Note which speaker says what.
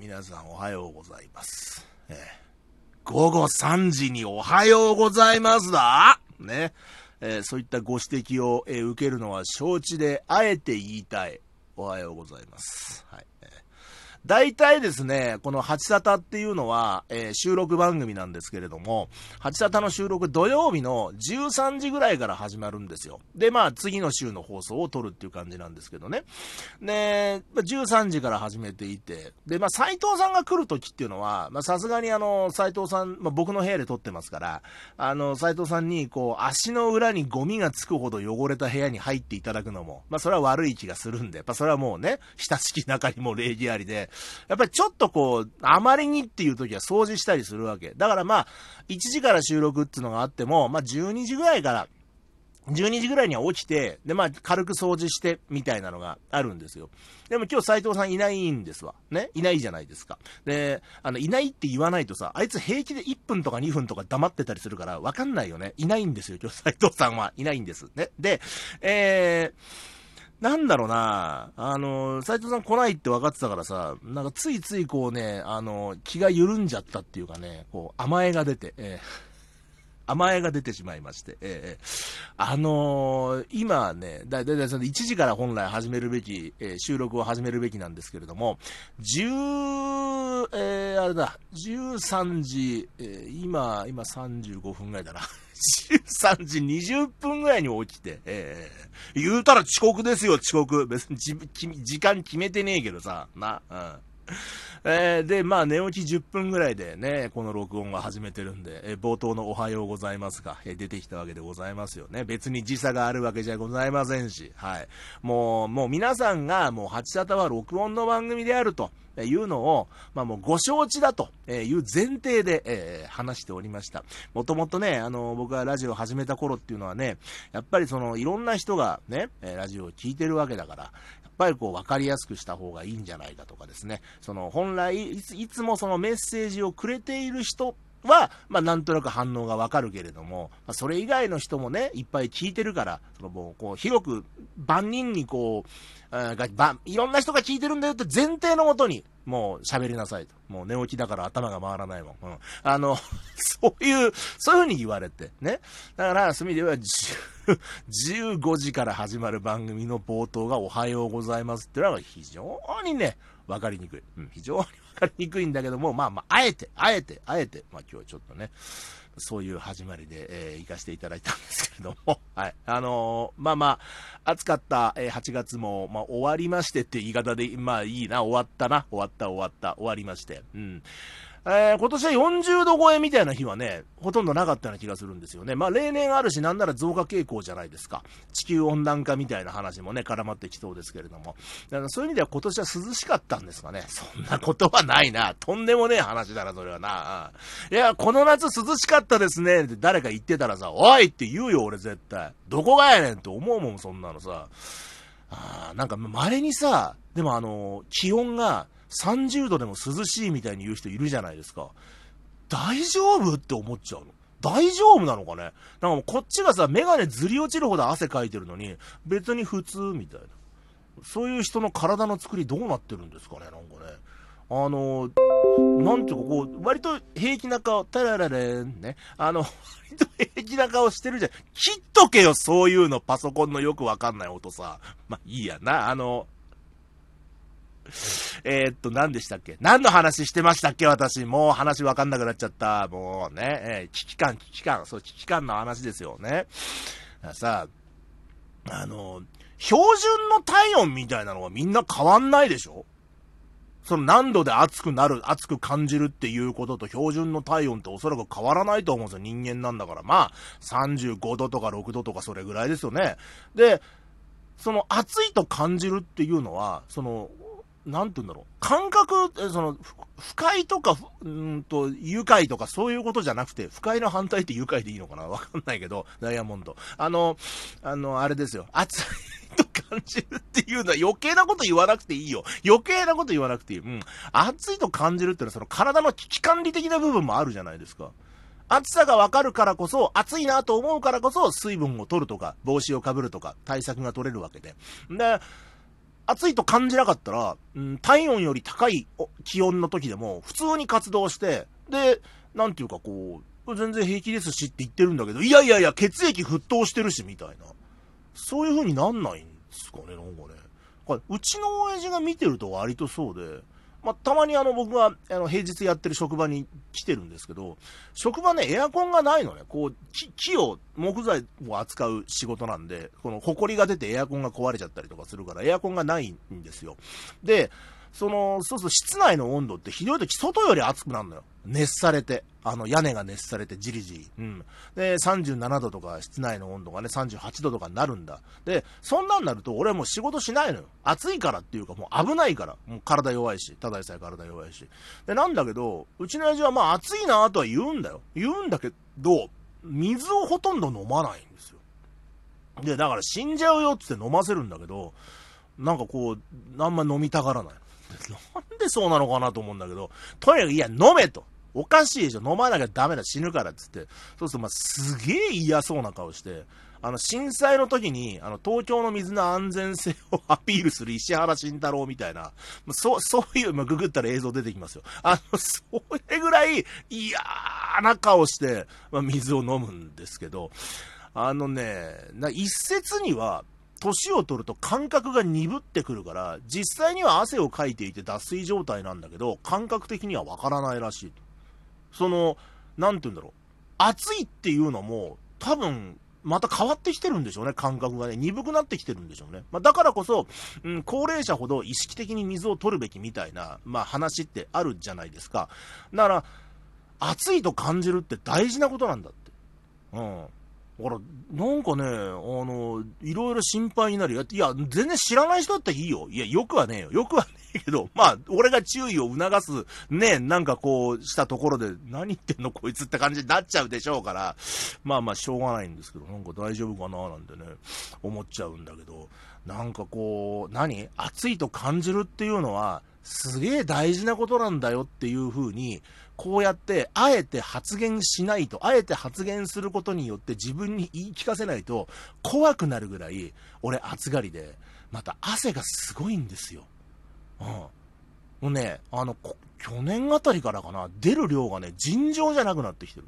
Speaker 1: 皆さんおはようございます。えー、午後3時におはようございますだね。えー、そういったご指摘を、えー、受けるのは承知で、あえて言いたい。おはようございます。はい。大体ですね、この八沙汰っていうのは、えー、収録番組なんですけれども、八沙汰の収録土曜日の13時ぐらいから始まるんですよ。で、まあ次の週の放送を撮るっていう感じなんですけどね。で、13時から始めていて、で、まあ斎藤さんが来るときっていうのは、まあさすがにあの、斎藤さん、まあ僕の部屋で撮ってますから、あの、斎藤さんにこう、足の裏にゴミがつくほど汚れた部屋に入っていただくのも、まあそれは悪い気がするんで、やっぱそれはもうね、親しき中にも礼儀ありで、やっぱりちょっとこう、あまりにっていう時は掃除したりするわけ。だからまあ、1時から収録っていうのがあっても、まあ12時ぐらいから、12時ぐらいには起きて、で、まあ、軽く掃除して、みたいなのがあるんですよ。でも今日斎藤さんいないんですわ。ね？いないじゃないですか。で、あの、いないって言わないとさ、あいつ平気で1分とか2分とか黙ってたりするから、わかんないよね。いないんですよ、今日斎藤さんはいないんです。ね？で、えー、なんだろうな。あの、斎藤さん来ないって分かってたからさ、なんかついついこうね、あの、気が緩んじゃったっていうかね、こう、甘えが出て、えー甘えが出てしまいまして、えー、あのー、今ね、だいたいその1時から本来始めるべき、えー、収録を始めるべきなんですけれども、10、えー、あれだ、13時、えー、今、今35分ぐらいだな。13時20分ぐらいに起きて、えー、言うたら遅刻ですよ、遅刻。別に時間決めてねえけどさ、な、うん。えー、で、まあ、寝起き10分ぐらいでね、この録音が始めてるんで、えー、冒頭のおはようございますが、えー、出てきたわけでございますよね。別に時差があるわけじゃございませんし、はい。もう、もう皆さんが、もう、八沙汰は録音の番組であると。いうのを、まあもうご承知だという前提で、えー、話しておりました。もともとね、あの、僕がラジオ始めた頃っていうのはね、やっぱりその、いろんな人がね、ラジオを聴いてるわけだから、やっぱりこう分かりやすくした方がいいんじゃないかとかですね、その本来いついつもそのメッセージをくれている人は、まあ、なんとなく反応がわかるけれども、まあ、それ以外の人もね、いっぱい聞いてるから、そのもう、こう、広く、万人にこう、がばいろんな人が聞いてるんだよって前提のもとに、もう喋りなさいと。もう寝起きだから頭が回らないもん。うん。あの、そういう、そういう風に言われて、ね。だから、隅では、15時から始まる番組の冒頭がおはようございますっていうのは非常にね、わかりにくい。うん、非常にわかりにくいんだけども、まあまあ、あえて、あえて、あえて、まあ今日はちょっとね、そういう始まりで、えー、行かせていただいたんですけれども、はい。あのー、まあまあ、暑かった、えー、8月も、まあ終わりましてって言い方で、まあいいな、終わったな、終わった、終わった、終わりまして、うん。えー、今年は40度超えみたいな日はね、ほとんどなかったような気がするんですよね。まあ例年あるし、なんなら増加傾向じゃないですか。地球温暖化みたいな話もね、絡まってきそうですけれども。だからそういう意味では今年は涼しかったんですかね。そんなことはないな。とんでもねえ話だな、それはな。いや、この夏涼しかったですねって誰か言ってたらさ、おいって言うよ、俺絶対。どこがやねんって思うもん、そんなのさ。あなんか稀にさ、でもあの、気温が30度でも涼しいみたいに言う人いるじゃないですか。大丈夫？って思っちゃうの。大丈夫なのかね？なんかもうこっちがさ、メガネずり落ちるほど汗かいてるのに、別に普通みたいな。そういう人の体の作りどうなってるんですかね？なんかね。あのなんていうかこう、割と平気な顔、タララレンね。あの、割と平気な顔してるじゃん。切っとけよ、そういうの、パソコンのよくわかんない音さ。ま、いいやな。あの、え、っと、何でしたっけ？何の話してましたっけ？私。もう話わかんなくなっちゃった。もうね、えー、危機感、危機感。そう、危機感の話ですよね。さあ、あの、標準の体温みたいなのはみんな変わんないでしょ？その何度で熱くなる、熱く感じるっていうことと標準の体温っておそらく変わらないと思うんですよ。人間なんだから。まあ、35度とか6度とかそれぐらいですよね。で、その暑いと感じるっていうのは、その、なんて言うんだろう。感覚、その、不快とか、うんと、愉快とかそういうことじゃなくて、不快の反対って愉快でいいのかな？わかんないけど、ダイヤモンド。あの、あの、あれですよ。暑いと感じるっていうのは余計なこと言わなくていいよ。余計なこと言わなくていい。うん。暑いと感じるっていうのはその体の危機管理的な部分もあるじゃないですか。暑さがわかるからこそ、暑いなと思うからこそ、水分を取るとか、帽子をかぶるとか、対策が取れるわけで。で、暑いと感じなかったら、うん、体温より高い気温の時でも、普通に活動して、で、なんていうかこう、全然平気ですしって言ってるんだけど、いやいやいや、血液沸騰してるし、みたいな。そういう風になんないんですかね、なんかね。うちの親父が見てると割とそうで、まあ、たまにあの僕があの平日やってる職場に来てるんですけど、職場ね、エアコンがないのね、こう木、木を、木材を扱う仕事なんで、このホコリが出てエアコンが壊れちゃったりとかするから、エアコンがないんですよ。で、その、そうすると室内の温度ってひどい時外より暑くなるのよ。熱されて。あの屋根が熱されてじりじり。うん。で、37度とか室内の温度がね、38度とかになるんだ。で、そんなんなると俺はもう仕事しないのよ。暑いからっていうかもう危ないから。もう体弱いし。ただでさえ体弱いし。で、なんだけど、うちの親父はまあ暑いなとは言うんだよ。言うんだけど、水をほとんど飲まないんですよ。で、だから死んじゃうよって飲ませるんだけど、なんかこう、あんま飲みたがらない。なんでそうなのかなと思うんだけど、とにかく、いや、飲めと。おかしいでしょ。飲まなきゃダメだ。死ぬからっつって。そうすると、まあ、すげえ嫌そうな顔して、あの、震災の時に、あの、東京の水の安全性をアピールする石原慎太郎みたいな、そう、そういう、まあ、ググったら映像出てきますよ。あの、それぐらい嫌な顔して、まあ、水を飲むんですけど、あのね、な一説には、年を取ると感覚が鈍ってくるから、実際には汗をかいていて脱水状態なんだけど、感覚的にはわからないらしいと。その、なんて言うんだろう。暑いっていうのも、多分、また変わってきてるんでしょうね、感覚がね。鈍くなってきてるんでしょうね。まあ、だからこそ、うん、高齢者ほど意識的に水を取るべきみたいな、まあ、話ってあるじゃないですか。だから、暑いと感じるって大事なことなんだって。うん。だから、なんかね、あの、いろいろ心配になる。いや、全然知らない人だったらいいよ。いや、よくはねえよ。よくはねえけど、まあ、俺が注意を促す、ね、なんかこう、したところで、何言ってんのこいつって感じになっちゃうでしょうから、まあまあ、しょうがないんですけど、なんか大丈夫かななんてね、思っちゃうんだけど、なんかこう、何？暑いと感じるっていうのは、すげえ大事なことなんだよっていう風に、こうやって、あえて発言しないと、あえて発言することによって自分に言い聞かせないと、怖くなるぐらい、俺暑がりで、また汗がすごいんですよ。うん。もうね、あの、去年あたりからかな、出る量がね、尋常じゃなくなってきてる。